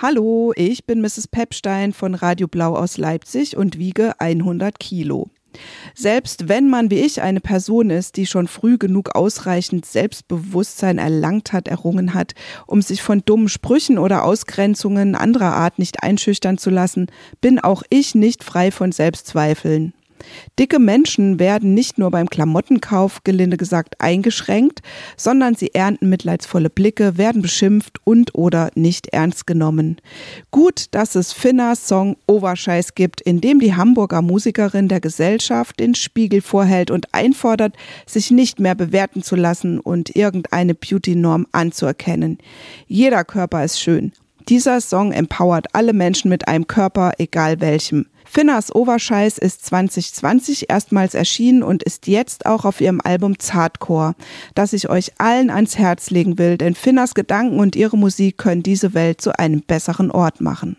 Hallo, ich bin Mrs. Pepstein von Radio Blau aus Leipzig und wiege 100 Kilo. Selbst wenn man wie ich eine Person ist, die schon früh genug ausreichend Selbstbewusstsein erlangt hat, errungen hat, um sich von dummen Sprüchen oder Ausgrenzungen anderer Art nicht einschüchtern zu lassen, bin auch ich nicht frei von Selbstzweifeln. Dicke Menschen werden nicht nur beim Klamottenkauf, gelinde gesagt, eingeschränkt, sondern sie ernten mitleidsvolle Blicke, werden beschimpft und oder nicht ernst genommen. Gut, dass es Finners Song Overscheiß gibt, in dem die Hamburger Musikerin der Gesellschaft den Spiegel vorhält und einfordert, sich nicht mehr bewerten zu lassen und irgendeine Beauty-Norm anzuerkennen. Jeder Körper ist schön. Dieser Song empowert alle Menschen mit einem Körper, egal welchem. Finners Overscheiß ist 2020 erstmals erschienen und ist jetzt auch auf ihrem Album Zartcore, das ich euch allen ans Herz legen will, denn Finners Gedanken und ihre Musik können diese Welt zu einem besseren Ort machen.